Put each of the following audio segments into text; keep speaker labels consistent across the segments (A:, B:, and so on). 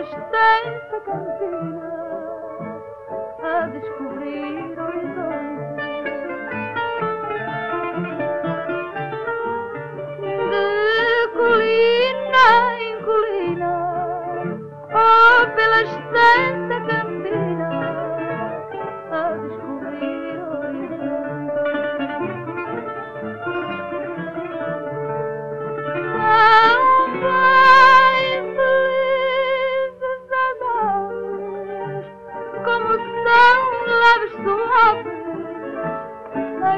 A: mas a cantina a descobrir horizontes.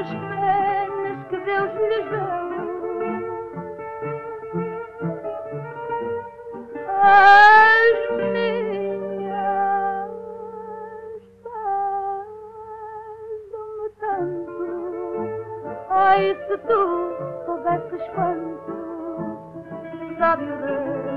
A: as penas que Deus lhes deu. As minhas pesam-me tanto, ai se tu soubesses quanto sabe o Deus.